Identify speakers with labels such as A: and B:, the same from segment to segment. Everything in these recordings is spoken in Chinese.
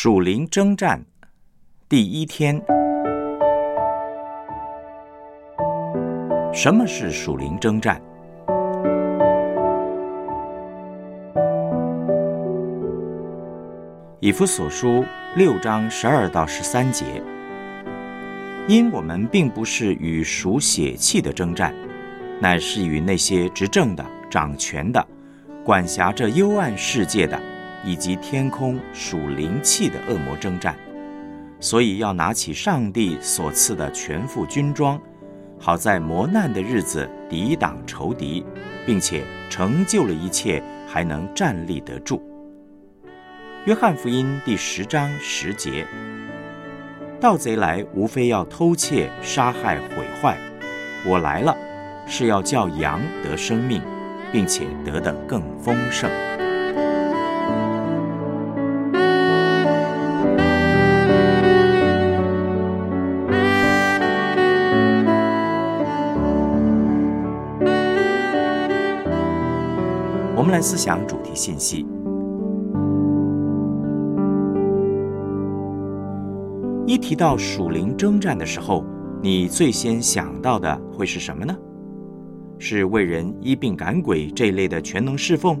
A: 属灵征战第一天，什么是属灵征战？以弗所书六章十二到十三节，因我们并不是与属血气的征战，乃是与那些执政的、掌权的、管辖着幽暗世界的。以及天空属灵气的恶魔征战，所以要拿起上帝所赐的全副军装，好在磨难的日子抵挡仇敌，并且成就了一切，还能站立得住。约翰福音第十章十节：盗贼来，无非要偷窃、杀害、毁坏；我来了，是要叫羊得生命，并且得的更丰盛。们来思想主题信息。一提到属灵征战的时候，你最先想到的会是什么呢？是为人医病赶鬼这类的全能侍奉，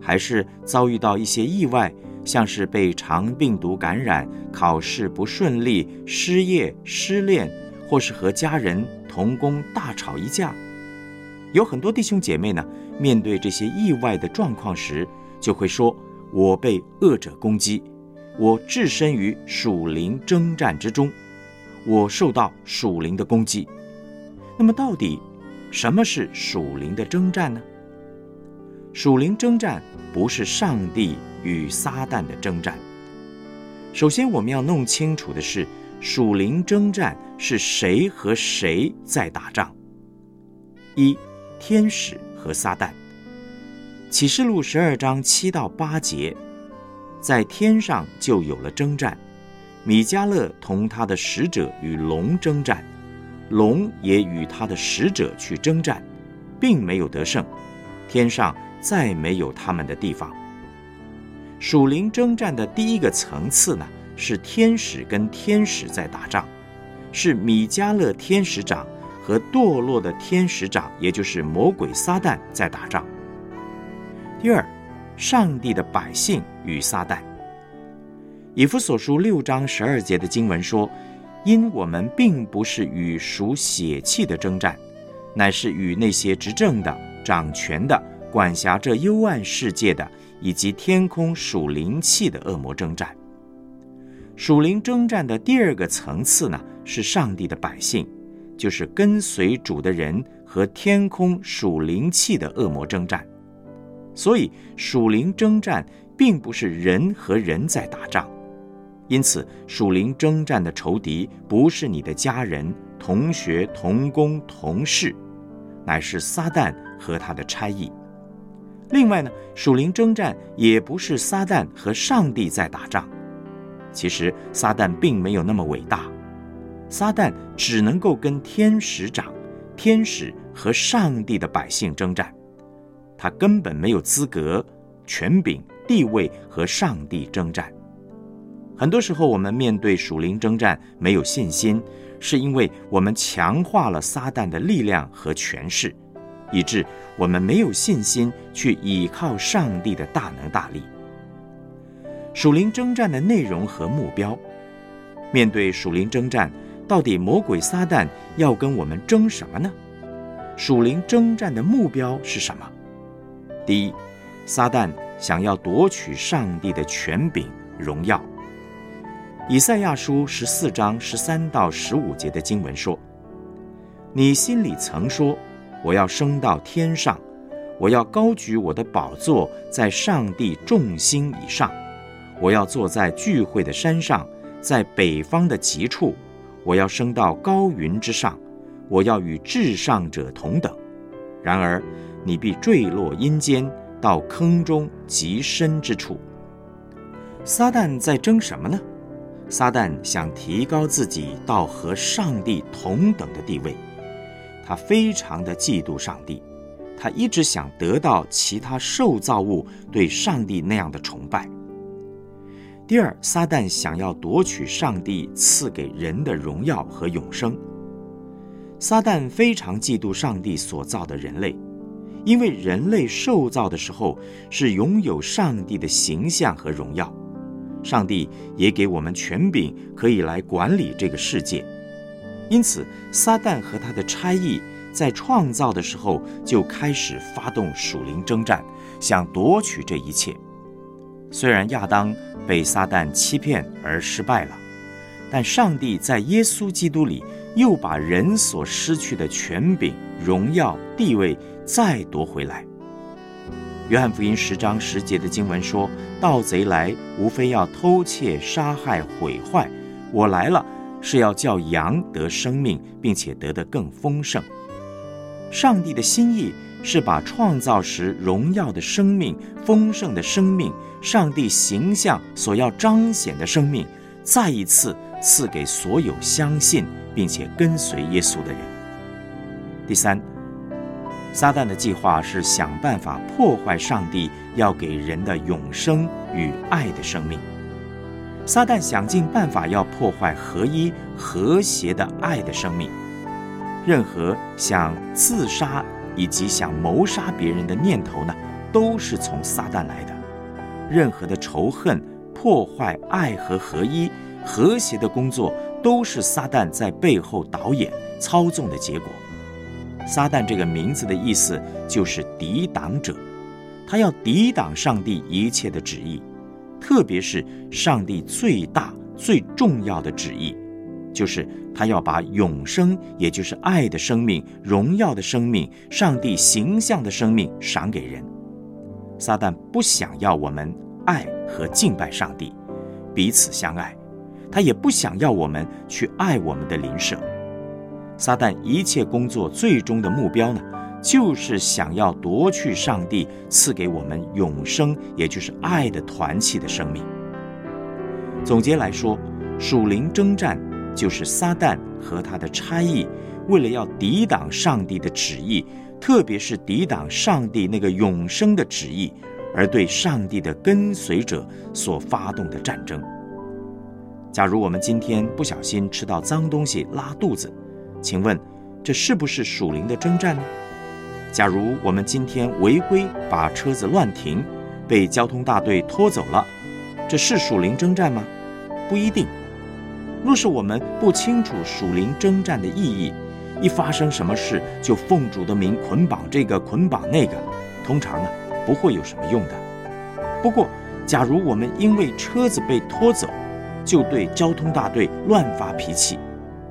A: 还是遭遇到一些意外，像是被肠病毒感染、考试不顺利、失业、失恋，或是和家人同工大吵一架？有很多弟兄姐妹呢。面对这些意外的状况时，就会说：“我被恶者攻击，我置身于属灵征战之中，我受到属灵的攻击。”那么，到底什么是属灵的征战呢？属灵征战不是上帝与撒旦的征战。首先，我们要弄清楚的是，属灵征战是谁和谁在打仗？一，天使。和撒旦，启示录十二章七到八节，在天上就有了征战，米迦勒同他的使者与龙征战，龙也与他的使者去征战，并没有得胜，天上再没有他们的地方。属灵征战的第一个层次呢，是天使跟天使在打仗，是米迦勒天使长。和堕落的天使长，也就是魔鬼撒旦在打仗。第二，上帝的百姓与撒旦。以弗所书六章十二节的经文说：“因我们并不是与属血气的征战，乃是与那些执政的、掌权的、管辖着幽暗世界的，以及天空属灵气的恶魔征战。”属灵征战的第二个层次呢，是上帝的百姓。就是跟随主的人和天空属灵气的恶魔征战，所以属灵征战并不是人和人在打仗，因此属灵征战的仇敌不是你的家人、同学、同工、同事，乃是撒旦和他的差役。另外呢，属灵征战也不是撒旦和上帝在打仗，其实撒旦并没有那么伟大。撒旦只能够跟天使长、天使和上帝的百姓征战，他根本没有资格、权柄、地位和上帝征战。很多时候，我们面对属灵征战没有信心，是因为我们强化了撒旦的力量和权势，以致我们没有信心去倚靠上帝的大能大力。属灵征战的内容和目标，面对属灵征战。到底魔鬼撒旦要跟我们争什么呢？属灵征战的目标是什么？第一，撒旦想要夺取上帝的权柄、荣耀。以赛亚书十四章十三到十五节的经文说：“你心里曾说，我要升到天上，我要高举我的宝座在上帝众星以上，我要坐在聚会的山上，在北方的极处。”我要升到高云之上，我要与至上者同等。然而，你必坠落阴间，到坑中极深之处。撒旦在争什么呢？撒旦想提高自己到和上帝同等的地位。他非常的嫉妒上帝，他一直想得到其他受造物对上帝那样的崇拜。第二，撒旦想要夺取上帝赐给人的荣耀和永生。撒旦非常嫉妒上帝所造的人类，因为人类受造的时候是拥有上帝的形象和荣耀，上帝也给我们权柄可以来管理这个世界。因此，撒旦和他的差役在创造的时候就开始发动属灵征战，想夺取这一切。虽然亚当被撒旦欺骗而失败了，但上帝在耶稣基督里又把人所失去的权柄、荣耀、地位再夺回来。约翰福音十章十节的经文说：“盗贼来，无非要偷窃、杀害、毁坏。我来了，是要叫羊得生命，并且得的更丰盛。”上帝的心意。是把创造时荣耀的生命、丰盛的生命、上帝形象所要彰显的生命，再一次赐给所有相信并且跟随耶稣的人。第三，撒旦的计划是想办法破坏上帝要给人的永生与爱的生命。撒旦想尽办法要破坏合一、和谐的爱的生命。任何想自杀。以及想谋杀别人的念头呢，都是从撒旦来的。任何的仇恨、破坏爱和合一、和谐的工作，都是撒旦在背后导演、操纵的结果。撒旦这个名字的意思就是抵挡者，他要抵挡上帝一切的旨意，特别是上帝最大、最重要的旨意。就是他要把永生，也就是爱的生命、荣耀的生命、上帝形象的生命赏给人。撒旦不想要我们爱和敬拜上帝，彼此相爱，他也不想要我们去爱我们的邻舍。撒旦一切工作最终的目标呢，就是想要夺去上帝赐给我们永生，也就是爱的团契的生命。总结来说，属灵征战。就是撒旦和他的差役，为了要抵挡上帝的旨意，特别是抵挡上帝那个永生的旨意，而对上帝的跟随者所发动的战争。假如我们今天不小心吃到脏东西拉肚子，请问这是不是属灵的征战呢？假如我们今天违规把车子乱停，被交通大队拖走了，这是属灵征战吗？不一定。若是我们不清楚属灵征战的意义，一发生什么事就奉主的名捆绑这个捆绑那个，通常呢不会有什么用的。不过，假如我们因为车子被拖走，就对交通大队乱发脾气，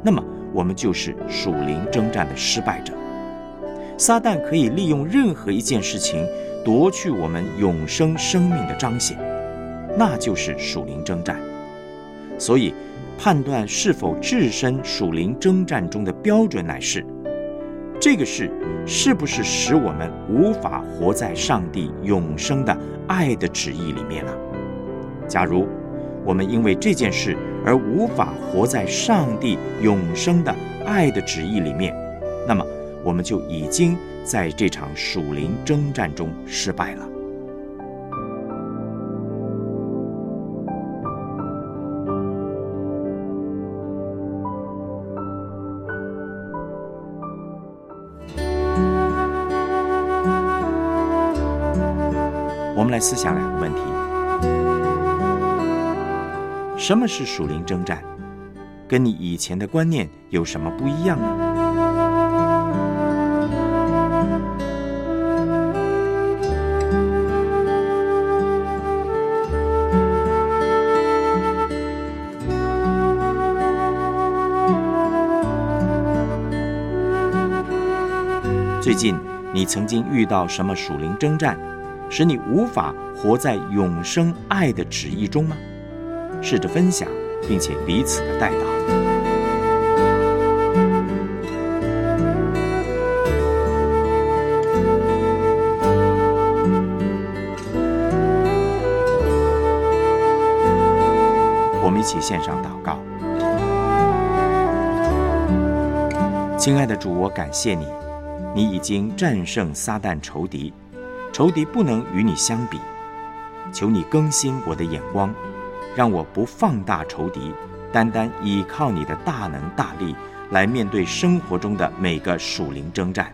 A: 那么我们就是属灵征战的失败者。撒旦可以利用任何一件事情夺去我们永生生命的彰显，那就是属灵征战。所以。判断是否置身属灵征战中的标准，乃是这个事是不是使我们无法活在上帝永生的爱的旨意里面了？假如我们因为这件事而无法活在上帝永生的爱的旨意里面，那么我们就已经在这场属灵征战中失败了。们来思想两个问题：什么是属灵征战？跟你以前的观念有什么不一样呢？最近你曾经遇到什么属灵征战？使你无法活在永生爱的旨意中吗？试着分享，并且彼此的带导。我们一起献上祷告。亲爱的主，我感谢你，你已经战胜撒旦仇敌。仇敌不能与你相比，求你更新我的眼光，让我不放大仇敌，单单依靠你的大能大力来面对生活中的每个属灵征战，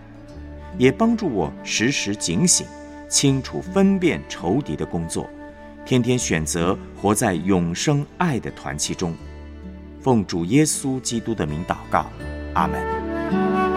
A: 也帮助我时时警醒，清楚分辨仇敌的工作，天天选择活在永生爱的团契中。奉主耶稣基督的名祷告，阿门。